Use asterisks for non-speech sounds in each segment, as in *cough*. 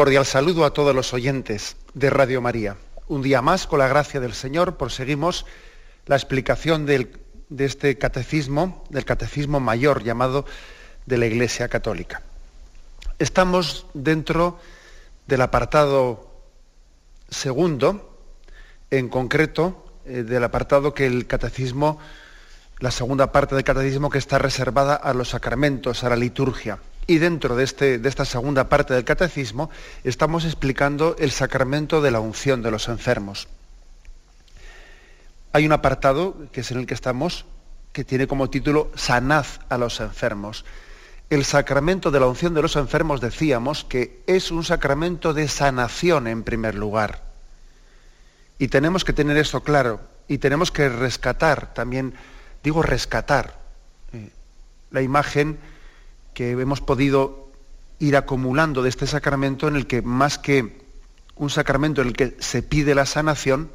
Cordial saludo a todos los oyentes de Radio María. Un día más, con la gracia del Señor, proseguimos la explicación de este catecismo, del catecismo mayor llamado de la Iglesia Católica. Estamos dentro del apartado segundo, en concreto eh, del apartado que el catecismo, la segunda parte del catecismo que está reservada a los sacramentos, a la liturgia. Y dentro de, este, de esta segunda parte del catecismo estamos explicando el sacramento de la unción de los enfermos. Hay un apartado, que es en el que estamos, que tiene como título Sanad a los enfermos. El sacramento de la unción de los enfermos decíamos que es un sacramento de sanación en primer lugar. Y tenemos que tener esto claro y tenemos que rescatar también, digo rescatar, eh, la imagen que hemos podido ir acumulando de este sacramento en el que más que un sacramento en el que se pide la sanación,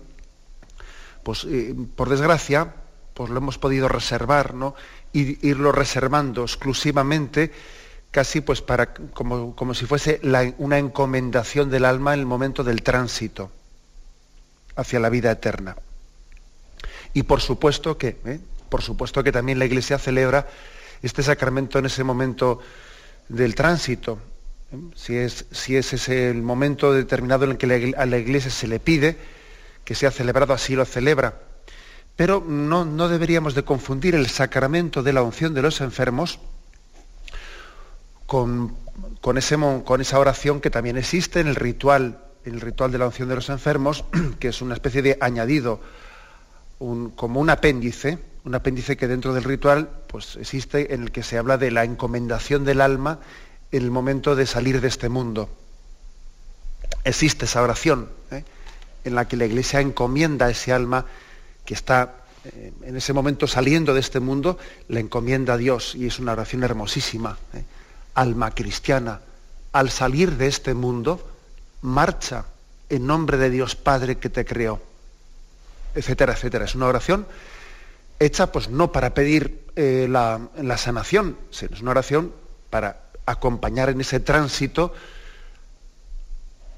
pues eh, por desgracia, pues lo hemos podido reservar, ¿no? Irlo reservando exclusivamente, casi pues para, como, como si fuese una encomendación del alma en el momento del tránsito hacia la vida eterna. Y por supuesto que, ¿eh? por supuesto que también la Iglesia celebra este sacramento en ese momento del tránsito. Si es, si es ese el momento determinado en el que a la iglesia se le pide que sea celebrado, así lo celebra. Pero no, no deberíamos de confundir el sacramento de la unción de los enfermos con, con, ese, con esa oración que también existe en el ritual, en el ritual de la unción de los enfermos, *clears throat* que es una especie de añadido, como un apéndice, un apéndice que dentro del ritual pues, existe en el que se habla de la encomendación del alma en el momento de salir de este mundo. Existe esa oración ¿eh? en la que la Iglesia encomienda a ese alma que está eh, en ese momento saliendo de este mundo, la encomienda a Dios y es una oración hermosísima. ¿eh? Alma cristiana, al salir de este mundo, marcha en nombre de Dios Padre que te creó, etcétera, etcétera. Es una oración hecha pues no para pedir eh, la, sanación, sino es una oración para acompañar en ese tránsito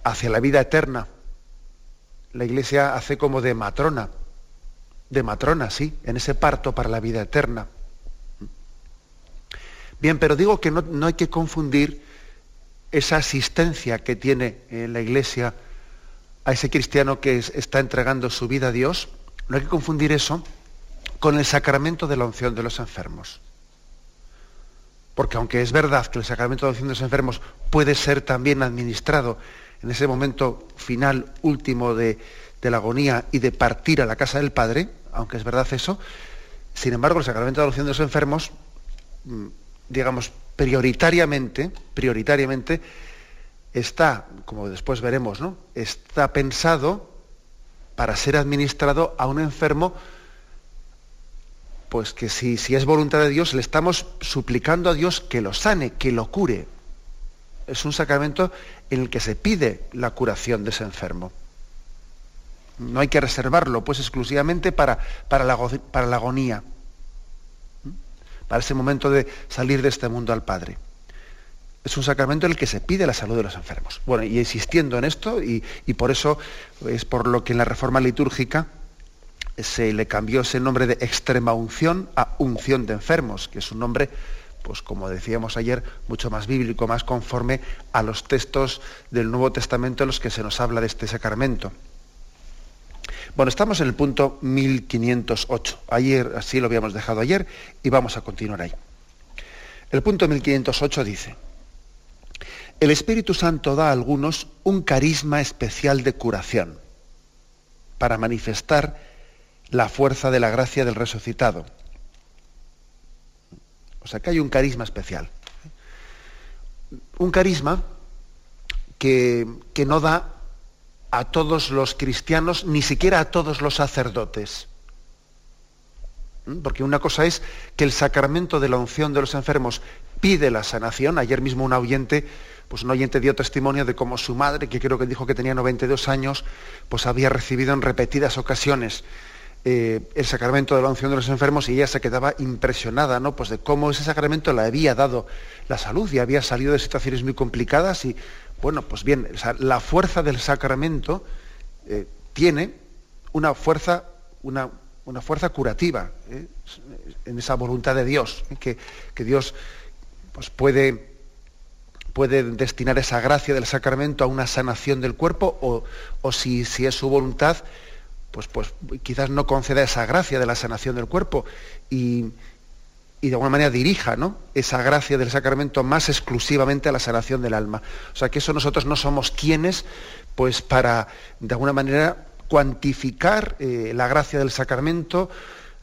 hacia la vida eterna. La iglesia hace como de matrona, de matrona, sí, en ese parto para la vida eterna. Bien, pero digo que no, hay que confundir esa asistencia que tiene eh, la iglesia a ese cristiano que está entregando su vida a Dios, no hay que confundir eso con el sacramento de la unción de los enfermos. Porque aunque es verdad que el sacramento de la unción de los enfermos puede ser también administrado en ese momento final, último de, la agonía y de partir a la casa del Padre, aunque es verdad eso, sin embargo el sacramento de la unción de los enfermos, mm, digamos, prioritariamente, prioritariamente, está, como después veremos, ¿no? está pensado para ser administrado a un enfermo pues que si, si es voluntad de Dios, le estamos suplicando a Dios que lo sane, que lo cure. Es un sacramento en el que se pide la curación de ese enfermo. No hay que reservarlo, pues exclusivamente para, para, la, para la agonía, para ese momento de salir de este mundo al Padre. Es un sacramento en el que se pide la salud de los enfermos. Bueno, y insistiendo en esto, y, y por eso es por lo que en la reforma litúrgica se le cambió ese nombre de extrema unción a unción de enfermos, que es un nombre, pues como decíamos ayer, mucho más bíblico, más conforme a los textos del Nuevo Testamento en los que se nos habla de este sacramento. Bueno, estamos en el punto 1508. Ayer, así lo habíamos dejado ayer, y vamos a continuar ahí. El punto 1508 dice, el Espíritu Santo da a algunos un carisma especial de curación para manifestar la fuerza de la gracia del resucitado. O sea que hay un carisma especial. Un carisma que, que no da a todos los cristianos, ni siquiera a todos los sacerdotes. ¿Mm? Porque una cosa es que el sacramento de la unción de los enfermos pide la sanación. Ayer mismo un oyente, pues un oyente dio testimonio de cómo su madre, que creo que dijo que tenía 92 años, pues había recibido en repetidas ocasiones eh, el sacramento de la unción de los enfermos y ella se quedaba impresionada, ¿no? Pues de cómo ese sacramento le había dado la salud y había salido de situaciones muy complicadas y, bueno, pues bien, la fuerza del sacramento eh, tiene una fuerza, una, una fuerza curativa ¿eh? en esa voluntad de Dios, que, que, Dios pues puede, puede, destinar esa gracia del sacramento a una sanación del cuerpo o, o si, si es su voluntad, pues, pues quizás no conceda esa gracia de la sanación del cuerpo y, de alguna manera dirija ¿no? esa gracia del sacramento más exclusivamente a la sanación del alma. O sea que eso nosotros no somos quienes, pues para de alguna manera cuantificar eh, la gracia del sacramento,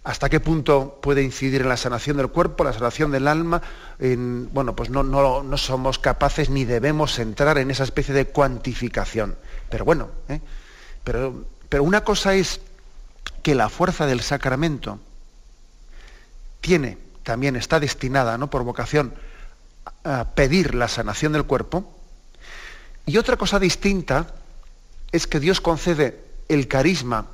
hasta qué punto puede incidir en la sanación del cuerpo, la sanación del alma. bueno, pues no, no, no, somos capaces ni debemos entrar en esa especie de cuantificación. Pero bueno, ¿eh? pero pero una cosa es que la fuerza del sacramento tiene, también está destinada, ¿no? por vocación, a pedir la sanación del cuerpo. Y otra cosa distinta es que Dios concede el carisma,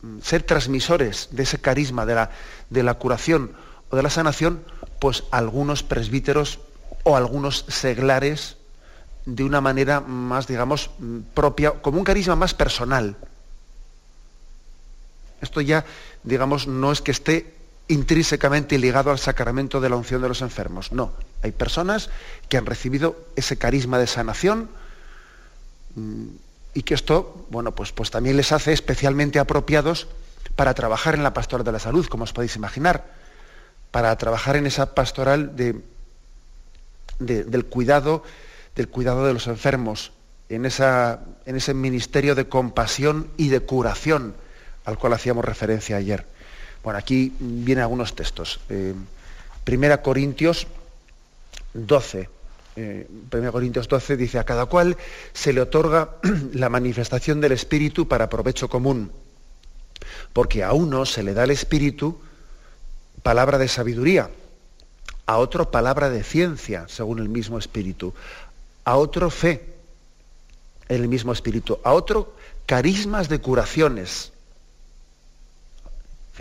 mm, ser transmisores de ese carisma de la, de la curación o de la sanación, pues algunos presbíteros o algunos seglares de una manera más, digamos, mm, propia, como un carisma más personal. Esto ya, digamos, no es que esté intrínsecamente ligado al sacramento de la unción de los enfermos. No, hay personas que han recibido ese carisma de sanación mm, y que esto, bueno, pues, pues también les hace especialmente apropiados para trabajar en la pastoral de la salud, como os podéis imaginar, para trabajar en esa pastoral de, del, cuidado, del cuidado de los enfermos, en, esa, en ese ministerio de compasión y de curación al cual hacíamos referencia ayer. Bueno, aquí vienen algunos textos. Eh, Primera Corintios 12. Eh, Primera Corintios 12 dice, a cada cual se le otorga *clears throat* la manifestación del Espíritu para provecho común, porque a uno se le da el Espíritu palabra de sabiduría, a otro palabra de ciencia, según el mismo Espíritu, a otro fe, en el mismo Espíritu, a otro carismas de curaciones,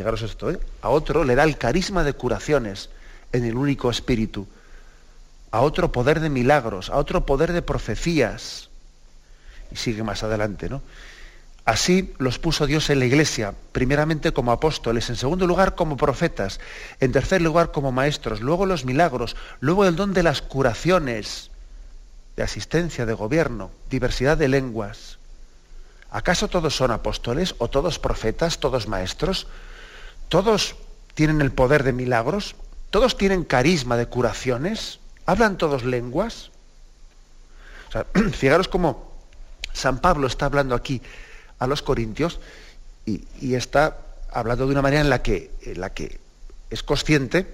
fijaros esto, ¿eh? a otro le da el carisma de curaciones en el único espíritu, a otro poder de milagros, a otro poder de profecías. Y sigue más adelante, ¿no? Así los puso Dios en la iglesia, primeramente como apóstoles, en segundo lugar como profetas, en tercer lugar como maestros, luego los milagros, luego el don de las curaciones, de asistencia, de gobierno, diversidad de lenguas. ¿Acaso todos son apóstoles o todos profetas, todos maestros? Todos tienen el poder de milagros, todos tienen carisma de curaciones, hablan todos lenguas. *clears throat* fijaros cómo San Pablo está hablando aquí a los corintios y, está hablando de una manera en la, que, en la que es consciente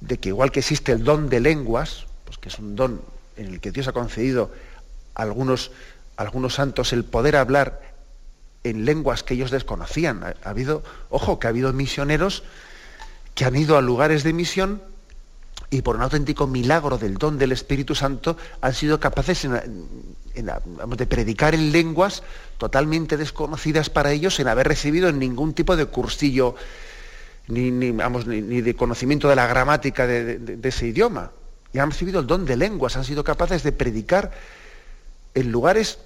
de que igual que existe el don de lenguas, pues que es un don en el que Dios ha concedido a algunos, a algunos santos el poder hablar en lenguas que ellos desconocían. Ha, habido, ojo, que ha habido misioneros que han ido a lugares de misión y por un auténtico milagro del don del Espíritu Santo han sido capaces de predicar en lenguas totalmente desconocidas para ellos sin haber recibido ningún tipo de cursillo ni, ni, de conocimiento de la gramática de ese idioma. Y han recibido el don de lenguas, han sido capaces de predicar en lugares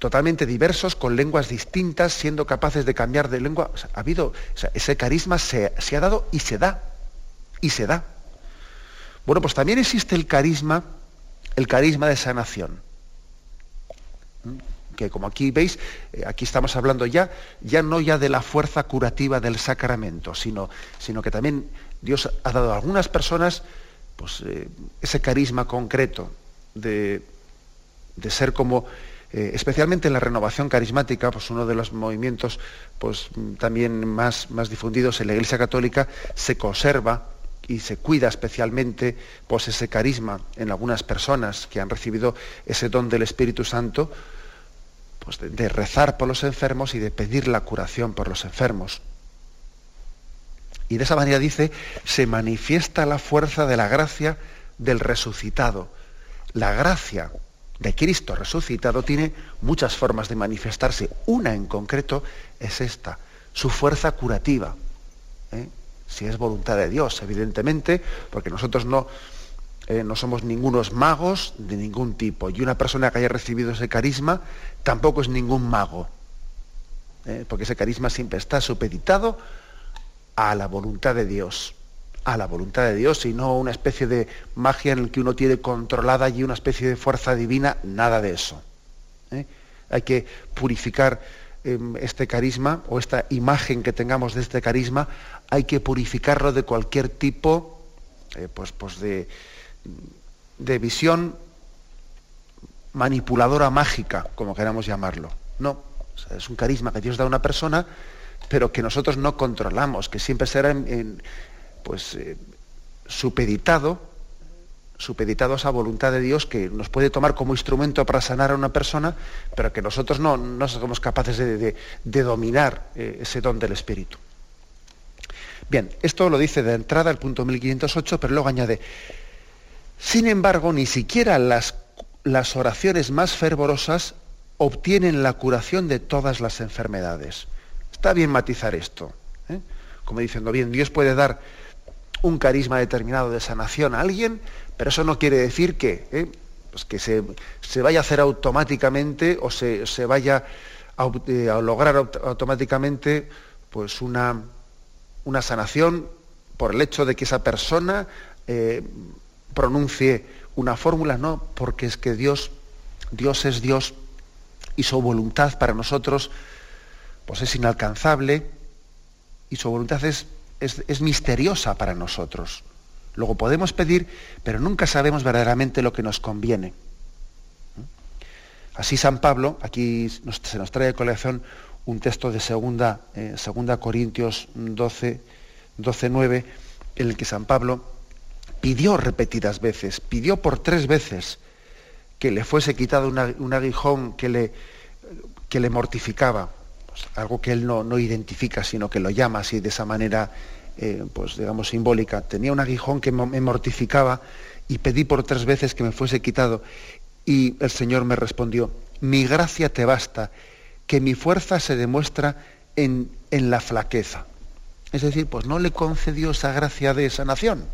totalmente diversos, con lenguas distintas, siendo capaces de cambiar de lengua. ha habido, ese carisma se, ha dado y se da, y se da. Bueno, pues también existe el carisma, el carisma de sanación. ¿Mm? Que como aquí veis, eh, aquí estamos hablando ya, ya no ya de la fuerza curativa del sacramento, sino, sino que también Dios ha dado a algunas personas pues, eh, ese carisma concreto de, ser como, eh, especialmente en la renovación carismática, pues uno de los movimientos pues, también más, más difundidos en la Iglesia Católica, se conserva y se cuida especialmente pues, ese carisma en algunas personas que han recibido ese don del Espíritu Santo, pues, de rezar por los enfermos y de pedir la curación por los enfermos. Y de esa manera dice, se manifiesta la fuerza de la gracia del resucitado. La gracia de Cristo resucitado tiene muchas formas de manifestarse. Una en concreto es esta, su fuerza curativa. ¿eh? Si es voluntad de Dios, evidentemente, porque nosotros no, eh, no somos ningunos magos de ningún tipo. Y una persona que haya recibido ese carisma tampoco es ningún mago. ¿eh? Porque ese carisma siempre está supeditado a la voluntad de Dios, a la voluntad de Dios y no una especie de magia en la que uno tiene controlada allí una especie de fuerza divina, nada de eso. ¿eh? Hay que purificar em, este carisma o esta imagen que tengamos de este carisma, hay que purificarlo de cualquier tipo eh, pues, pues de, de visión manipuladora mágica, como queramos llamarlo. No, es un carisma que Dios da a una persona pero que nosotros no controlamos, que siempre será pues, eh, supeditado, supeditado a esa voluntad de Dios que nos puede tomar como instrumento para sanar a una persona, pero que nosotros no, no somos capaces de, dominar eh, ese don del Espíritu. Bien, esto lo dice de entrada el punto 1508, pero luego añade, sin embargo, ni siquiera las, las oraciones más fervorosas obtienen la curación de todas las enfermedades. Está bien matizar esto. ¿eh? Como diciendo, bien, Dios puede dar un carisma determinado de sanación a alguien, pero eso no quiere decir que, ¿eh? pues que se, vaya a hacer automáticamente o se, vaya eh, a, lograr automáticamente pues una, una, sanación por el hecho de que esa persona pronuncie una fórmula, no, porque es que Dios, Dios es Dios y su voluntad para nosotros pues es inalcanzable y su voluntad es, es, misteriosa para nosotros. Luego podemos pedir, pero nunca sabemos verdaderamente lo que nos conviene. Así San Pablo, aquí se nos trae de colección un texto de segunda, eh, segunda Corintios 12, 12, 9, en el que San Pablo pidió repetidas veces, pidió por tres veces que le fuese quitado un aguijón que le, que le mortificaba algo que él no, identifica, sino que lo llama así de esa manera, eh, pues digamos, simbólica. Tenía un aguijón que me mortificaba y pedí por tres veces que me fuese quitado. Y el Señor me respondió, mi gracia te basta, que mi fuerza se demuestra en, la flaqueza. Es decir, pues no le concedió esa gracia de sanación.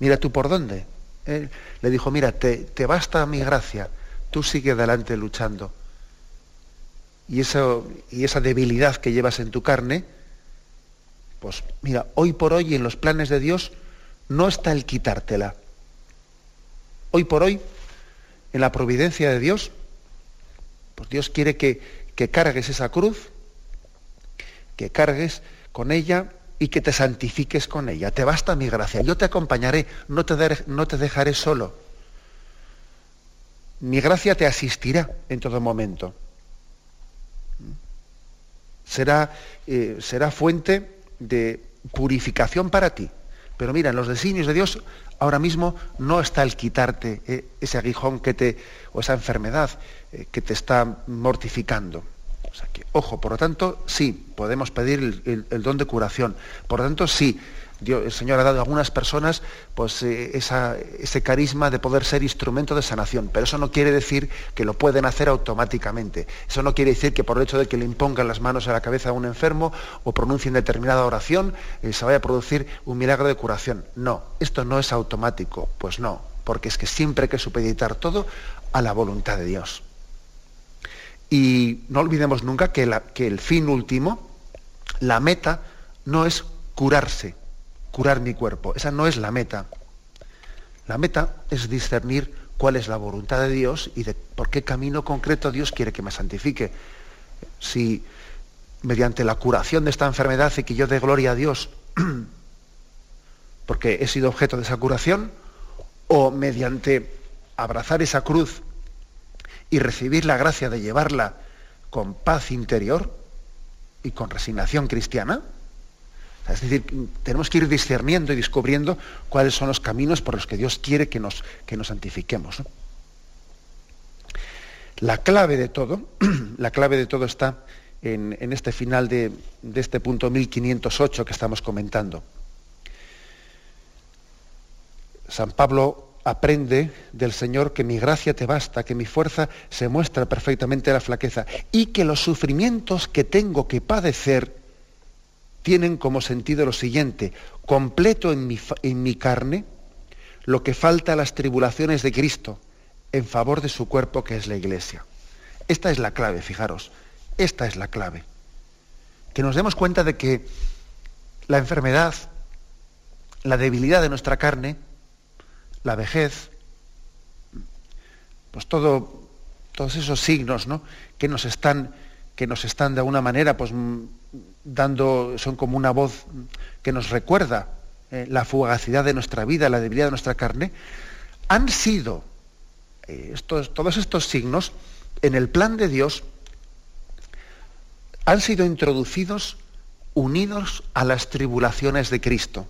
Mira tú por dónde. le dijo, mira, te, te basta mi gracia, tú sigue adelante luchando y, y esa debilidad que llevas en tu carne, pues mira, hoy por hoy en los planes de Dios no está el quitártela. Hoy por hoy, en la providencia de Dios, pues Dios quiere que, que cargues esa cruz, que cargues con ella y que te santifiques con ella. Te basta mi gracia. Yo te acompañaré, no te, no te dejaré solo. Mi gracia te asistirá en todo momento será, eh, será fuente de purificación para ti. Pero mira, en los designios de Dios ahora mismo no está el quitarte eh, ese aguijón que te, o esa enfermedad eh, que te está mortificando. Ojo, por lo tanto, sí, podemos pedir el don de curación. Por lo tanto, sí, el Señor ha dado a algunas personas pues, eh, ese carisma de poder ser instrumento de sanación, pero eso no quiere decir que lo pueden hacer automáticamente. Eso no quiere decir que por el hecho de que le impongan las manos a la cabeza a un enfermo o pronuncien determinada oración eh, se vaya a producir un milagro de curación. No, esto no es automático, pues no, porque es que siempre hay que supeditar todo a la voluntad de Dios. Y no olvidemos nunca que, que el fin último, la meta, no es curarse, curar mi cuerpo. Esa no es la meta. La meta es discernir cuál es la voluntad de Dios y por qué camino concreto Dios quiere que me santifique. Si mediante la curación de esta enfermedad hace que yo dé gloria a Dios *clears throat* porque he sido objeto de esa curación, o mediante abrazar esa cruz y recibir la gracia de llevarla con paz interior y con resignación cristiana. Es decir, tenemos que ir discerniendo y descubriendo cuáles son los caminos por los que Dios quiere que nos, que nos santifiquemos. La clave de todo, *clears throat* la clave de todo está en, este final de, de este punto 1508 que estamos comentando. San Pablo aprende del Señor que mi gracia te basta, que mi fuerza se muestra perfectamente en la flaqueza y que los sufrimientos que tengo que padecer tienen como sentido lo siguiente, completo en mi, carne lo que falta a las tribulaciones de Cristo en favor de su cuerpo que es la iglesia. Esta es la clave, fijaros, esta es la clave. Que nos demos cuenta de que la enfermedad, la debilidad de nuestra carne, la vejez, pues todo, todos esos signos ¿no? que, nos están, que nos están de alguna manera pues, dando, son como una voz que nos recuerda eh, la fugacidad de nuestra vida, la debilidad de nuestra carne, han sido eh, todos estos signos en el plan de Dios han sido introducidos unidos a las tribulaciones de Cristo.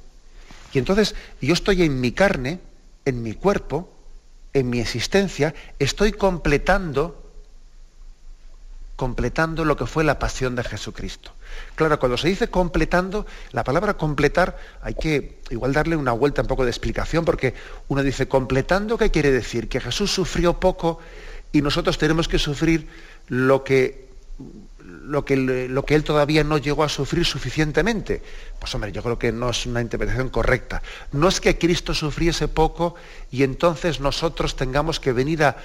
Y entonces yo estoy en mi carne, en mi cuerpo, en mi existencia, estoy completando completando lo que fue la pasión de Jesucristo. Claro, cuando se dice completando, la palabra completar hay que igual darle una vuelta un poco de explicación, porque uno dice completando, ¿qué quiere decir? Que Jesús sufrió poco y nosotros tenemos que sufrir lo que lo que, lo que él todavía no llegó a sufrir suficientemente. Pues hombre, yo creo que no es una interpretación correcta. No es que Cristo sufriese poco y entonces nosotros tengamos que venir a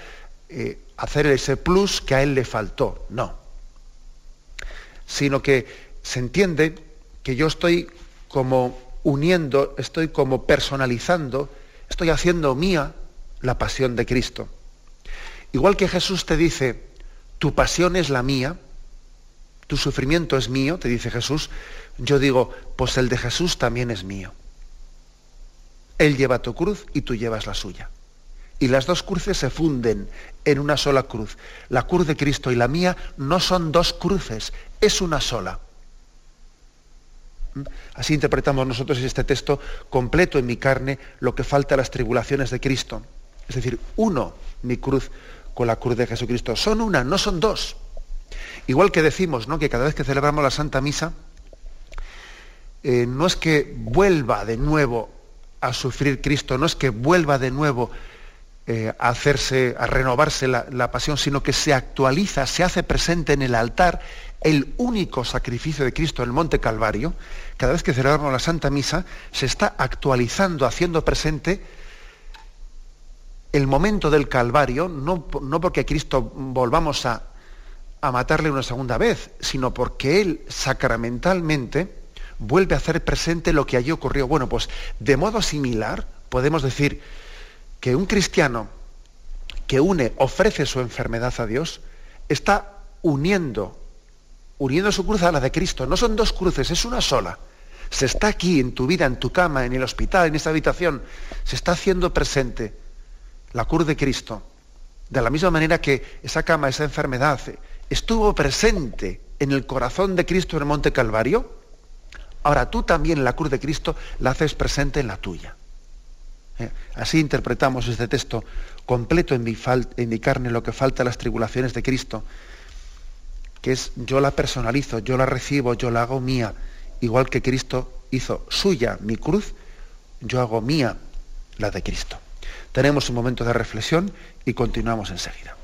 eh, hacer ese plus que a él le faltó. No. Sino que se entiende que yo estoy como uniendo, estoy como personalizando, estoy haciendo mía la pasión de Cristo. Igual que Jesús te dice, tu pasión es la mía, tu sufrimiento es mío, te dice Jesús, yo digo, pues el de Jesús también es mío. Él lleva tu cruz y tú llevas la suya. Y las dos cruces se funden en una sola cruz. La cruz de Cristo y la mía no son dos cruces, es una sola. ¿Mm? Así interpretamos nosotros este texto completo en mi carne lo que falta a las tribulaciones de Cristo. Es decir, uno, mi cruz con la cruz de Jesucristo. Son una, no son dos. Igual que decimos ¿no? que cada vez que celebramos la Santa Misa, eh, no es que vuelva de nuevo a sufrir Cristo, no es que vuelva de nuevo eh, a hacerse, a renovarse la, pasión, sino que se actualiza, se hace presente en el altar el único sacrificio de Cristo el Monte Calvario. Cada vez que celebramos la Santa Misa, se está actualizando, haciendo presente el momento del Calvario, no, no porque Cristo volvamos a, a matarle una segunda vez, sino porque Él sacramentalmente vuelve a hacer presente lo que allí ocurrió. Bueno, pues de modo similar podemos decir que un cristiano que une, ofrece su enfermedad a Dios, está uniendo, uniendo su cruz a la de Cristo. No son dos cruces, es una sola. Se está aquí en tu vida, en tu cama, en el hospital, en esta habitación, se está haciendo presente la cruz de Cristo. De la misma manera que esa cama, esa enfermedad, estuvo presente en el corazón de Cristo en el Monte Calvario, ahora tú también la cruz de Cristo la haces presente en la tuya. ¿Eh? Así interpretamos este texto completo en mi, en mi carne lo que falta a las tribulaciones de Cristo, que es yo la personalizo, yo la recibo, yo la hago mía, igual que Cristo hizo suya mi cruz, yo hago mía la de Cristo. Tenemos un momento de reflexión y continuamos enseguida.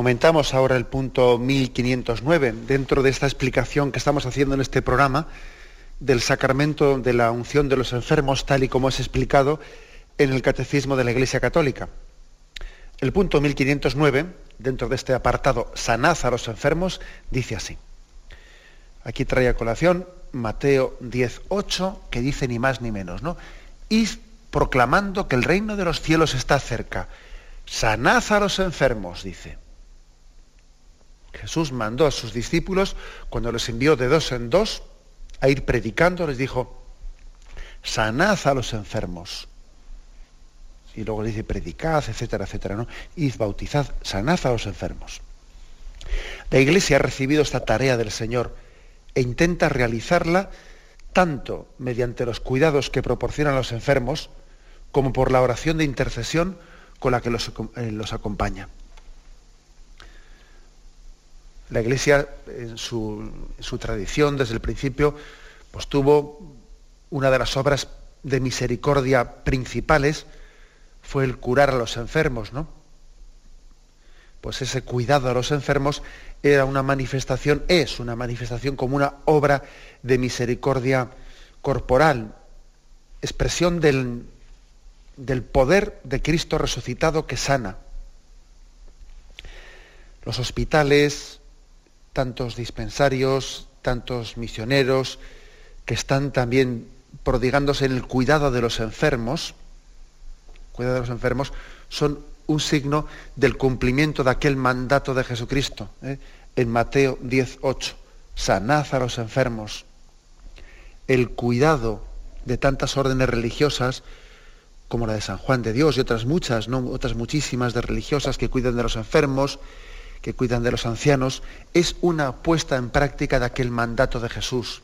Comentamos ahora el punto 1509, dentro de esta explicación que estamos haciendo en este programa del sacramento de la unción de los enfermos, tal y como es explicado en el Catecismo de la Iglesia Católica. El punto 1509, dentro de este apartado, sanad a los enfermos, dice así. Aquí trae a colación Mateo 10.8, que dice ni más ni menos, ¿no? Id proclamando que el reino de los cielos está cerca. Sanad a los enfermos, dice. Jesús mandó a sus discípulos, cuando les envió de dos en dos, a ir predicando, les dijo, sanad a los enfermos. Y luego dice, predicad, etcétera, etcétera, ¿no? Id, bautizad, sanad a los enfermos. La Iglesia ha recibido esta tarea del Señor e intenta realizarla tanto mediante los cuidados que proporcionan los enfermos, como por la oración de intercesión con la que los, eh, los acompaña. La Iglesia, en su, tradición, desde el principio, pues tuvo una de las obras de misericordia principales, fue el curar a los enfermos, ¿no? Pues ese cuidado a los enfermos era una manifestación, es una manifestación como una obra de misericordia corporal, expresión del, del poder de Cristo resucitado que sana. Los hospitales, tantos dispensarios, tantos misioneros que están también prodigándose en el cuidado de los enfermos, cuidado de los enfermos, son un signo del cumplimiento de aquel mandato de Jesucristo. ¿eh? En Mateo 10.8, sanad a los enfermos. El cuidado de tantas órdenes religiosas, como la de San Juan de Dios y otras muchas, ¿no? otras muchísimas de religiosas que cuidan de los enfermos, que cuidan de los ancianos, es una puesta en práctica de aquel mandato de Jesús.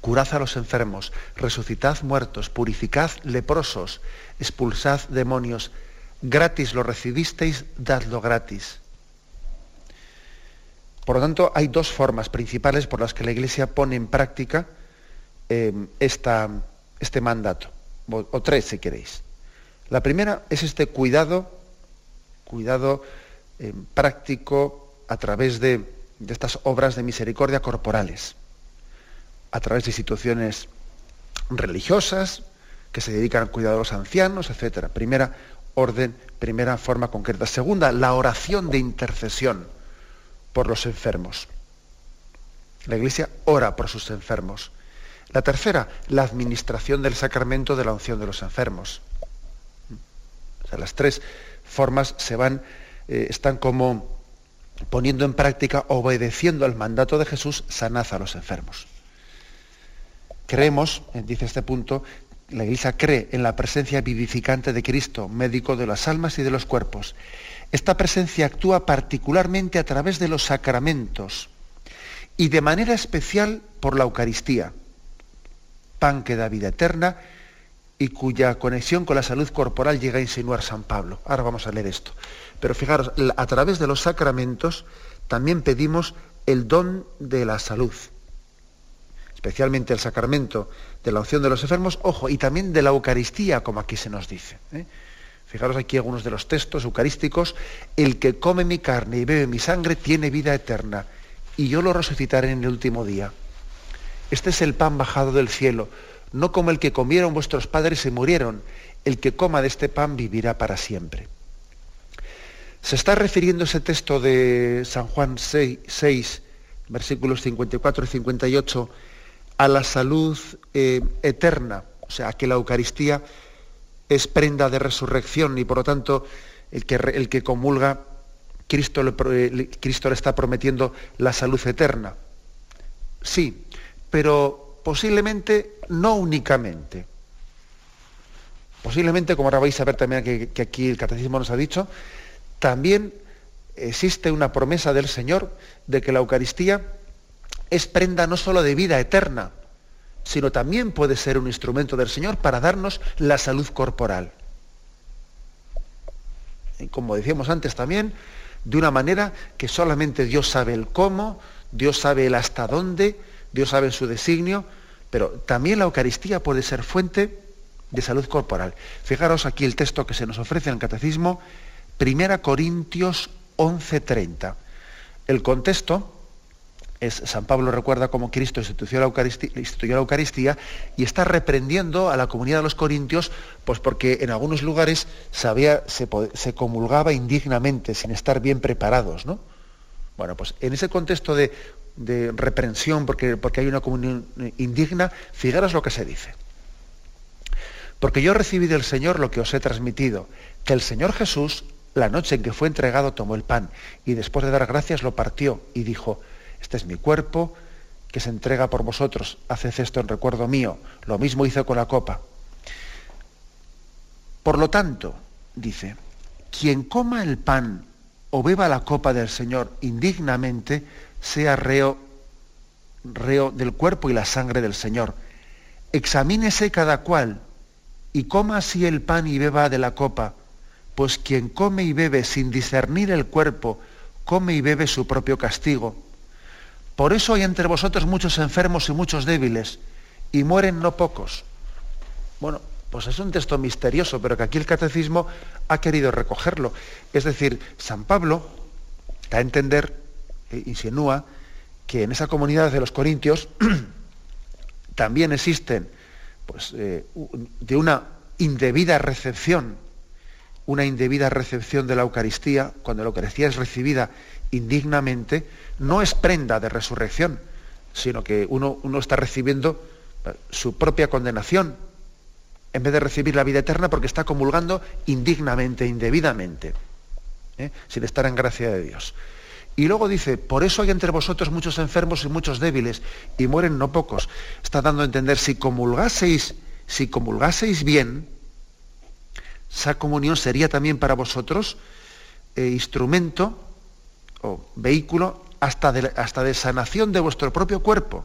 Curad a los enfermos, resucitad muertos, purificad leprosos, expulsad demonios. Gratis lo recibisteis, dadlo gratis. Por lo tanto, hay dos formas principales por las que la Iglesia pone en práctica eh, este mandato, o tres si queréis. La primera es este cuidado cuidado eh, práctico a través de, estas obras de misericordia corporales, a través de instituciones religiosas que se dedican al cuidado de los ancianos, etc. Primera orden, primera forma concreta. Segunda, la oración de intercesión por los enfermos. La Iglesia ora por sus enfermos. La tercera, la administración del sacramento de la unción de los enfermos. O sea, las tres formas se van, eh, están como poniendo en práctica, obedeciendo al mandato de Jesús, sanad a los enfermos. Creemos, eh, dice este punto, la Iglesia cree en la presencia vivificante de Cristo, médico de las almas y de los cuerpos. Esta presencia actúa particularmente a través de los sacramentos y de manera especial por la Eucaristía, pan que da vida eterna y cuya conexión con la salud corporal llega a insinuar San Pablo. Ahora vamos a leer esto. Pero fijaros, a través de los sacramentos también pedimos el don de la salud, especialmente el sacramento de la opción de los enfermos, ojo, y también de la Eucaristía, como aquí se nos dice. ¿eh? Fijaros aquí algunos de los textos eucarísticos, el que come mi carne y bebe mi sangre tiene vida eterna, y yo lo resucitaré en el último día. Este es el pan bajado del cielo no como el que comieron vuestros padres y murieron, el que coma de este pan vivirá para siempre. Se está refiriendo ese texto de San Juan 6, versículos 54 y 58, a la salud eh, eterna, o sea, que la Eucaristía es prenda de resurrección y por lo tanto el que, el que comulga, Cristo le, Cristo le está prometiendo la salud eterna. Sí, pero Posiblemente no únicamente. Posiblemente, como ahora vais a ver también que, aquí el catecismo nos ha dicho, también existe una promesa del Señor de que la Eucaristía es prenda no solo de vida eterna, sino también puede ser un instrumento del Señor para darnos la salud corporal. Y como decíamos antes también, de una manera que solamente Dios sabe el cómo, Dios sabe el hasta dónde, Dios sabe su designio, pero también la Eucaristía puede ser fuente de salud corporal. Fijaros aquí el texto que se nos ofrece en el Catecismo, Primera Corintios 11:30. El contexto es, San Pablo recuerda cómo Cristo instituyó la, Eucaristía, y está reprendiendo a la comunidad de los corintios, pues porque en algunos lugares se, comulgaba indignamente, sin estar bien preparados. ¿no? Bueno, pues en ese contexto de, reprensión, porque, porque hay una comunión indigna, fijaros lo que se dice. Porque yo recibí del Señor lo que os he transmitido, que el Señor Jesús, la noche en que fue entregado, tomó el pan y después de dar gracias lo partió y dijo, este es mi cuerpo que se entrega por vosotros, haced esto en recuerdo mío. Lo mismo hizo con la copa. Por lo tanto, dice, quien coma el pan o beba la copa del Señor indignamente, sea reo, reo del cuerpo y la sangre del Señor. Examínese cada cual y coma así el pan y beba de la copa, pues quien come y bebe sin discernir el cuerpo, come y bebe su propio castigo. Por eso hay entre vosotros muchos enfermos y muchos débiles, y mueren no pocos. Bueno, pues es un texto misterioso, pero que aquí el catecismo ha querido recogerlo. Es decir, San Pablo da a entender, insinúa, que en esa comunidad de los corintios *clears throat* también existen pues, eh, de una indebida recepción, una indebida recepción de la Eucaristía, cuando la Eucaristía es recibida indignamente, no es prenda de resurrección, sino que uno, uno está recibiendo eh, su propia condenación, en vez de recibir la vida eterna porque está comulgando indignamente, indebidamente, ¿eh? sin estar en gracia de Dios. Y luego dice, por eso hay entre vosotros muchos enfermos y muchos débiles, y mueren no pocos. Está dando a entender, si comulgaseis, si comulgaseis bien, esa comunión sería también para vosotros eh, instrumento o vehículo hasta hasta de sanación de vuestro propio cuerpo.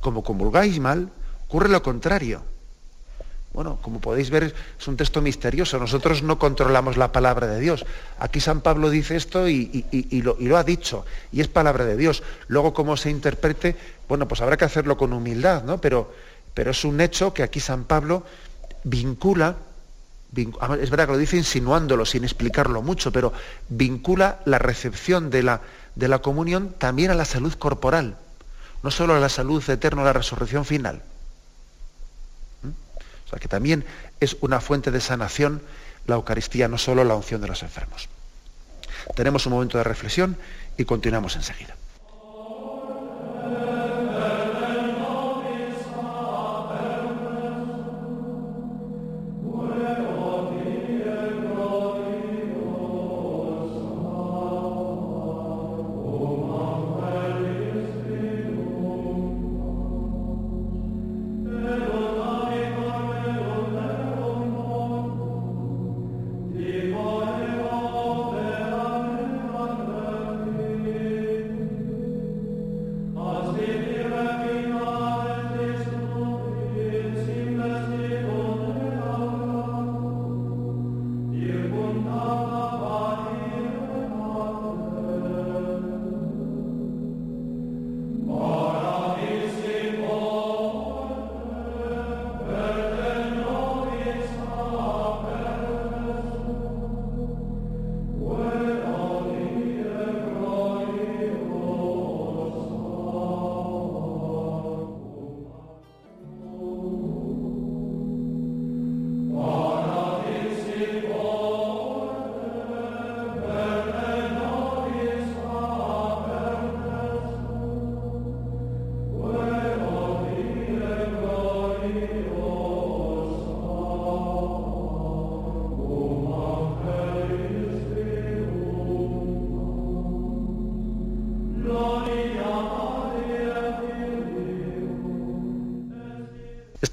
Como comulgáis mal, ocurre lo contrario. Bueno, como podéis ver, es un texto misterioso. Nosotros no controlamos la palabra de Dios. Aquí San Pablo dice esto y, lo, ha dicho, y es palabra de Dios. Luego, cómo se interprete, bueno, pues habrá que hacerlo con humildad, ¿no? Pero, es un hecho que aquí San Pablo vincula, es verdad que lo dice insinuándolo, sin explicarlo mucho, pero vincula la recepción de la, de la comunión también a la salud corporal, no solo a la salud eterna, a la resurrección final. O sea que también es una fuente de sanación la Eucaristía, no solo la unción de los enfermos. Tenemos un momento de reflexión y continuamos enseguida.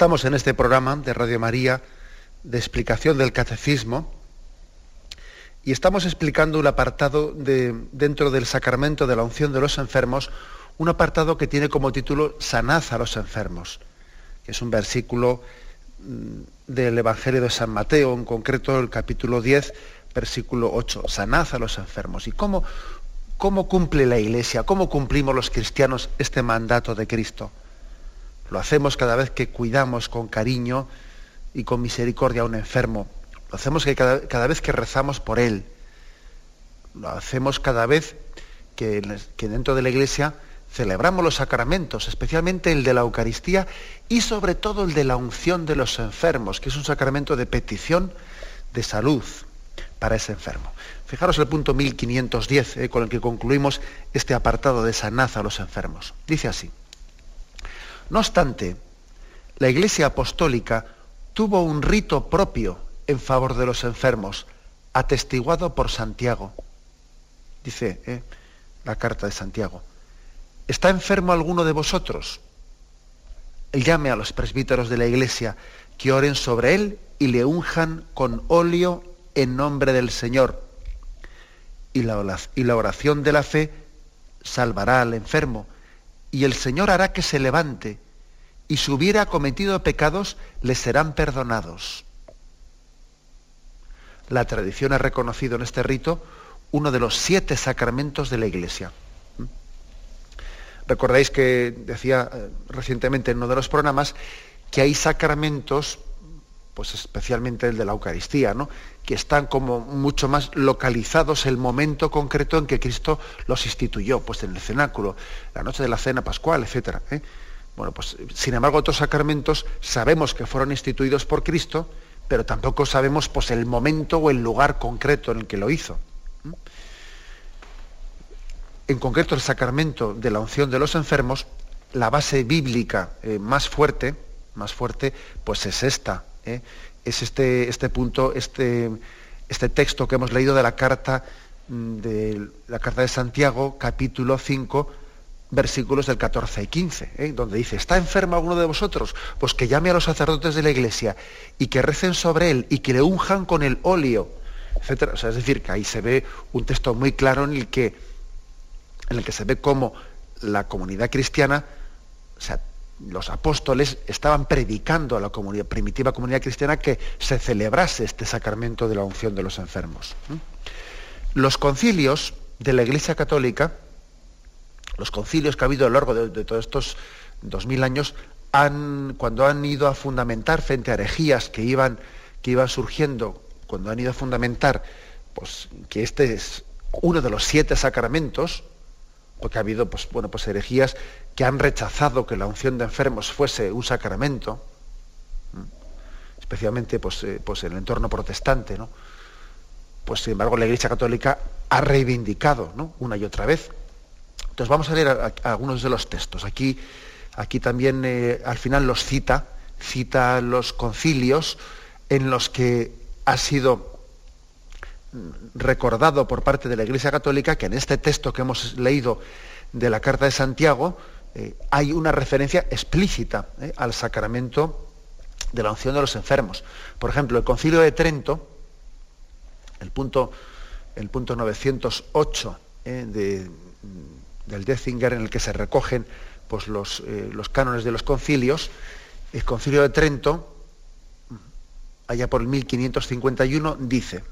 Estamos en este programa de Radio María de explicación del catecismo y estamos explicando un apartado de, dentro del sacramento de la unción de los enfermos, un apartado que tiene como título Sanad a los enfermos, que es un versículo mm, del Evangelio de San Mateo, en concreto el capítulo 10, versículo 8, Sanad a los enfermos. ¿Y cómo, cómo cumple la Iglesia, cómo cumplimos los cristianos este mandato de Cristo? Lo hacemos cada vez que cuidamos con cariño y con misericordia a un enfermo. Lo hacemos cada, cada, vez que rezamos por Él. Lo hacemos cada vez que, que dentro de la Iglesia celebramos los sacramentos, especialmente el de la Eucaristía y sobre todo el de la unción de los enfermos, que es un sacramento de petición de salud para ese enfermo. Fijaros el punto 1510 eh, con el que concluimos este apartado de sanaz a los enfermos. Dice así, no obstante, la Iglesia Apostólica tuvo un rito propio en favor de los enfermos, atestiguado por Santiago. Dice eh, la carta de Santiago. ¿Está enfermo alguno de vosotros? Llame a los presbíteros de la iglesia que oren sobre él y le unjan con óleo en nombre del Señor. Y la oración de la fe salvará al enfermo, y el Señor hará que se levante, y si hubiera cometido pecados, le serán perdonados. La tradición ha reconocido en este rito uno de los siete sacramentos de la Iglesia. Recordáis que decía eh, recientemente en uno de los programas que hay sacramentos, pues especialmente el de la Eucaristía, ¿no? Que están como mucho más localizados el momento concreto en que Cristo los instituyó, pues en el cenáculo, la noche de la cena pascual, etc. ¿eh? Bueno, pues sin embargo otros sacramentos sabemos que fueron instituidos por Cristo, pero tampoco sabemos pues, el momento o el lugar concreto en el que lo hizo en concreto el sacramento de la unción de los enfermos, la base bíblica eh, más fuerte, más fuerte, pues es esta, ¿eh? Es este, este punto, este, este texto que hemos leído de la carta mm, de la carta de Santiago, capítulo 5, versículos del 14 y 15, ¿eh? donde dice, ¿está enfermo alguno de vosotros? Pues que llame a los sacerdotes de la iglesia y que recen sobre él y que le unjan con el óleo, etc. O sea, es decir, que ahí se ve un texto muy claro en el que en el que se ve cómo la comunidad cristiana, o sea, los apóstoles estaban predicando a la primitiva comunidad cristiana que se celebrase este sacramento de la unción de los enfermos. Los concilios de la Iglesia Católica, los concilios que ha habido a lo largo de, todos estos dos mil años, han, cuando han ido a fundamentar frente a herejías que iban, que iban surgiendo, cuando han ido a fundamentar pues, que este es uno de los siete sacramentos, porque ha habido pues, bueno, pues herejías que han rechazado que la unción de enfermos fuese un sacramento, especialmente pues, eh, pues en el entorno protestante, ¿no? Pues sin embargo la Iglesia Católica ha reivindicado ¿no? una y otra vez. Entonces vamos a leer algunos de los textos. Aquí, aquí también eh, al final los cita, cita los concilios en los que ha sido recordado por parte de la Iglesia Católica que en este texto que hemos leído de la Carta de Santiago eh, hay una referencia explícita eh, al sacramento de la unción de los enfermos. Por ejemplo, el Concilio de Trento, el punto, el punto 908 eh, del Detzinger, en el que se recogen pues, los, los cánones de los concilios, el Concilio de Trento, allá por el 1551, dice,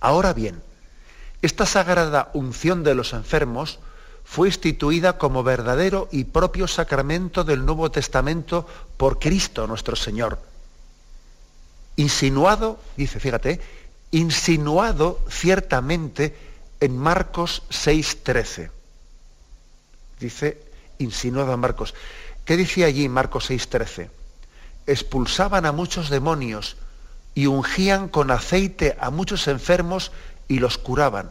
Ahora bien, esta sagrada unción de los enfermos fue instituida como verdadero y propio sacramento del Nuevo Testamento por Cristo nuestro Señor. Insinuado, dice, fíjate, insinuado ciertamente en Marcos 6.13. Dice, insinuado en Marcos. ¿Qué decía allí Marcos 6.13? Expulsaban a muchos demonios y ungían con aceite a muchos enfermos y los curaban.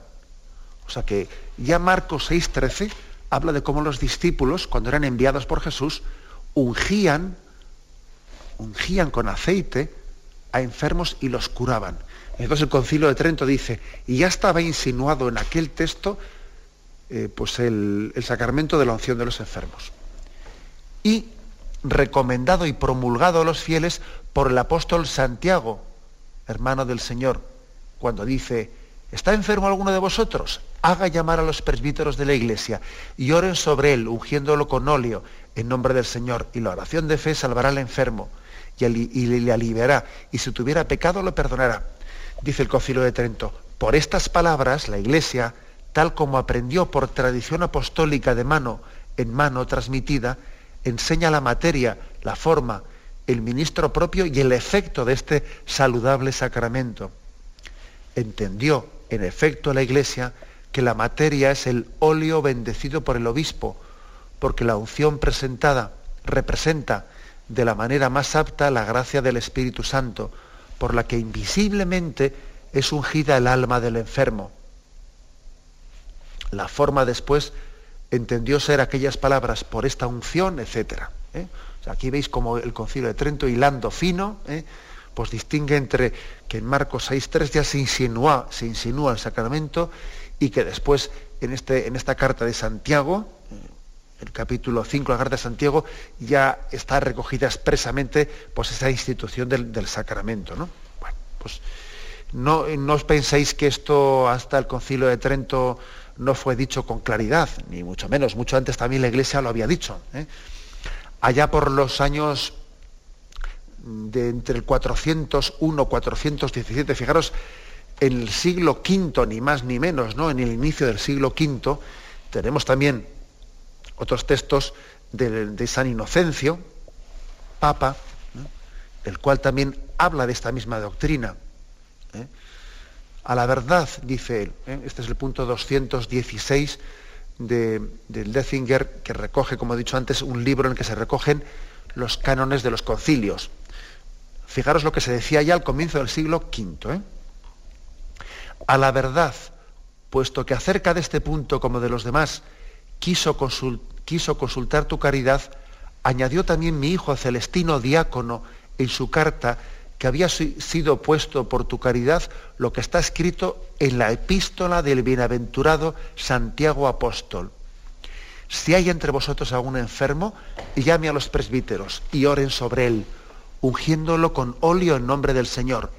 O sea que ya Marcos 6:13 habla de cómo los discípulos, cuando eran enviados por Jesús, ungían, ungían con aceite a enfermos y los curaban. Entonces el concilio de Trento dice, y ya estaba insinuado en aquel texto eh, pues el, el sacramento de la unción de los enfermos. Y recomendado y promulgado a los fieles por el apóstol Santiago, hermano del Señor, cuando dice, ¿está enfermo alguno de vosotros? Haga llamar a los presbíteros de la iglesia y oren sobre él, ungiéndolo con óleo en nombre del Señor. Y la oración de fe salvará al enfermo y, le aliviará. Y si tuviera pecado, lo perdonará. Dice el Concilio de Trento, por estas palabras la iglesia, tal como aprendió por tradición apostólica de mano en mano transmitida, enseña la materia, la forma el ministro propio y el efecto de este saludable sacramento. Entendió, en efecto, la Iglesia que la materia es el óleo bendecido por el obispo, porque la unción presentada representa de la manera más apta la gracia del Espíritu Santo, por la que invisiblemente es ungida el alma del enfermo. La forma después entendió ser aquellas palabras por esta unción, etc. aquí veis como el concilio de Trento, hilando fino, ¿eh? pues distingue entre que en Marcos 6.3 ya se insinúa, se insinúa el sacramento y que después en, este, en esta carta de Santiago, el capítulo 5 de la carta de Santiago, ya está recogida expresamente pues, esa institución del, sacramento. ¿no? Pues no, no, os penséis que esto hasta el concilio de Trento no fue dicho con claridad, ni mucho menos, mucho antes también la Iglesia lo había dicho. ¿eh? Allá por los años de entre el 401 417, fijaros, en el siglo V, ni más ni menos, ¿no? en el inicio del siglo V, tenemos también otros textos de, San Inocencio, Papa, el cual también habla de esta misma doctrina. ¿eh? A la verdad, dice él, ¿eh? este es el punto 216 del Dethinger, que recoge, como he dicho antes, un libro en el que se recogen los cánones de los concilios. Fijaros lo que se decía ya al comienzo del siglo V. ¿eh? a la verdad, puesto que acerca de este punto como de los demás quiso, quiso consultar tu caridad, añadió también mi hijo Celestino Diácono en su carta que había sido puesto por tu caridad lo que está escrito en la epístola del bienaventurado Santiago Apóstol. Si hay entre vosotros algún enfermo, llame a los presbíteros y oren sobre él, ungiéndolo con óleo en nombre del Señor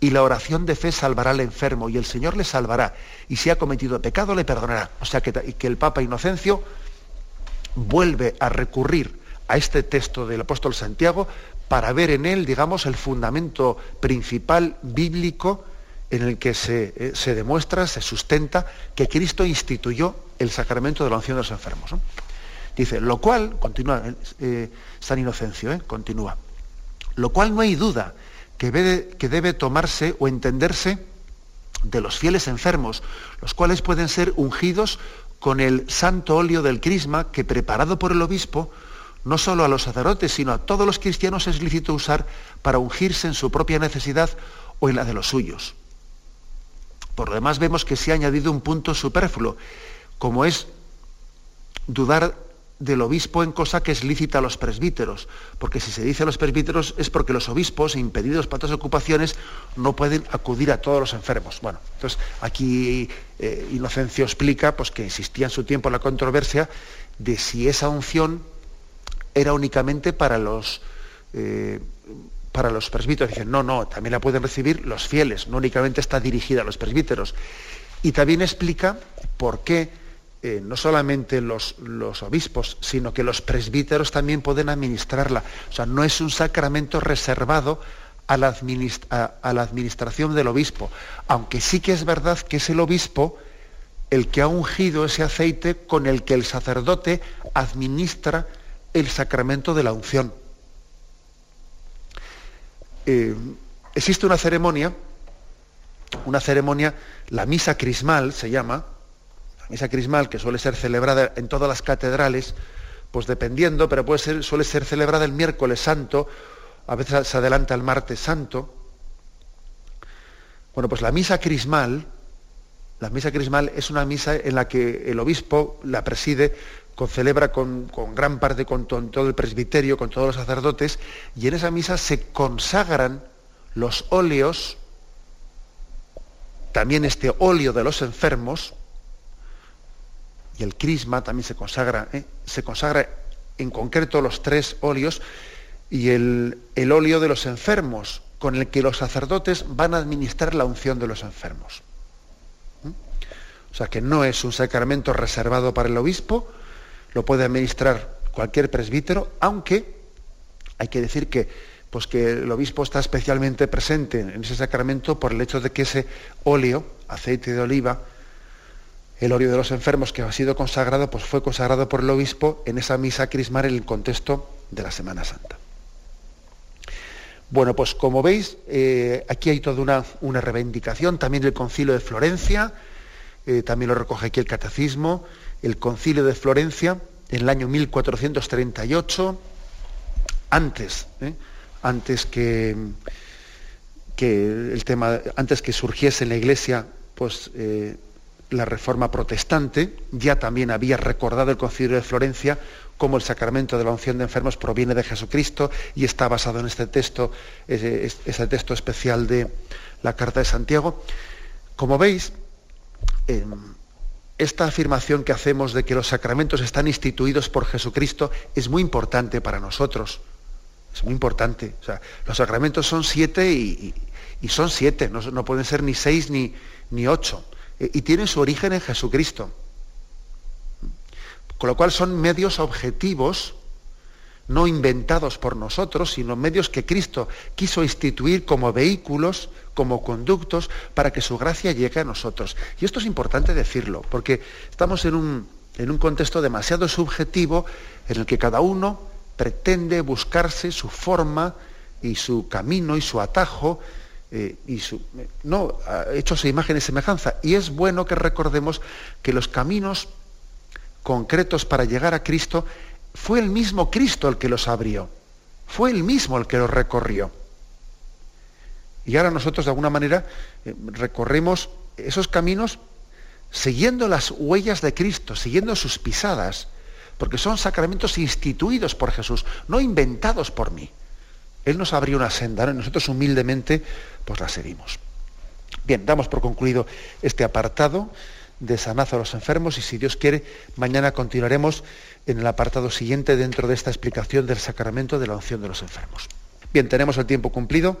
y la oración de fe salvará al enfermo y el Señor le salvará. Y si ha cometido pecado le perdonará. O sea que, que el Papa Inocencio vuelve a recurrir a este texto del apóstol Santiago para ver en él, digamos, el fundamento principal bíblico en el que se, eh, se demuestra, se sustenta que Cristo instituyó el sacramento de la unción de los enfermos. Dice, lo cual, continúa eh, San Inocencio, eh, continúa, lo cual no hay duda que debe, tomarse o entenderse de los fieles enfermos, los cuales pueden ser ungidos con el santo óleo del crisma que preparado por el obispo, no solo a los sacerdotes, sino a todos los cristianos es lícito usar para ungirse en su propia necesidad o en la de los suyos. Por lo demás vemos que se ha añadido un punto superfluo, como es dudar del obispo en cosa que es lícita a los presbíteros, porque si se dice a los presbíteros es porque los obispos, impedidos para otras ocupaciones, no pueden acudir a todos los enfermos. Bueno, entonces aquí eh, Inocencio explica pues, que existía en su tiempo la controversia de si esa unción era únicamente para los, eh, para los presbíteros. Dicen, no, no, también la pueden recibir los fieles, no únicamente está dirigida a los presbíteros. Y también explica por qué eh, no solamente los, obispos, sino que los presbíteros también pueden administrarla. O sea, no es un sacramento reservado a la, a la administración del obispo, aunque sí que es verdad que es el obispo el que ha ungido ese aceite con el que el sacerdote administra el sacramento de la unción. Eh, existe una ceremonia, una ceremonia, la misa crismal se llama, la misa crismal, que suele ser celebrada en todas las catedrales, pues dependiendo, pero suele ser celebrada el miércoles santo, a veces se adelanta el martes santo. Bueno, pues la misa crismal, la misa crismal es una misa en la que el obispo la preside, con, celebra con, gran parte, con, con todo el presbiterio, con todos los sacerdotes, y en esa misa se consagran los óleos, también este óleo de los enfermos, y el crisma también se consagra, ¿eh? se consagra en concreto los tres óleos y el, óleo de los enfermos, con el que los sacerdotes van a administrar la unción de los enfermos. ¿Mm? O sea que no es un sacramento reservado para el obispo, lo puede administrar cualquier presbítero, aunque hay que decir que, pues que el obispo está especialmente presente en ese sacramento por el hecho de que ese óleo, aceite de oliva, el óleo de los enfermos que ha sido consagrado, pues fue consagrado por el obispo en esa misa crismal en el contexto de la Semana Santa. Bueno, pues como veis, eh, aquí hay toda una, una, reivindicación, también el concilio de Florencia, eh, también lo recoge aquí el catecismo, el concilio de Florencia, en el año 1438, antes, ¿eh? antes que, que, el tema, antes que surgiese en la iglesia, pues la reforma protestante, ya también había recordado el concilio de Florencia cómo el sacramento de la unción de enfermos proviene de Jesucristo y está basado en este texto, ese, texto especial de la Carta de Santiago. Como veis, esta afirmación que hacemos de que los sacramentos están instituidos por Jesucristo es muy importante para nosotros. Es muy importante. Los sacramentos son siete y, son siete, no, pueden ser ni seis ni, ni ocho. E, y tienen su origen en Jesucristo. Con lo cual son medios objetivos, no inventados por nosotros, sino medios que Cristo quiso instituir como vehículos, como conductos, para que su gracia llegue a nosotros. Y esto es importante decirlo, porque estamos en un, en un contexto demasiado subjetivo en el que cada uno pretende buscarse su forma y su camino y su atajo eh, y su, no, hechos a imagen y semejanza. Y es bueno que recordemos que los caminos concretos para llegar a Cristo, fue el mismo Cristo el que los abrió, fue el mismo el que los recorrió. Y ahora nosotros de alguna manera eh, recorremos esos caminos siguiendo las huellas de Cristo, siguiendo sus pisadas, porque son sacramentos instituidos por Jesús, no inventados por mí. Él nos abrió una senda y nosotros humildemente pues la seguimos. Bien, damos por concluido este apartado de sanaz a los enfermos y si Dios quiere, mañana continuaremos en el apartado siguiente dentro de esta explicación del sacramento de la unción de los enfermos. Bien, tenemos el tiempo cumplido.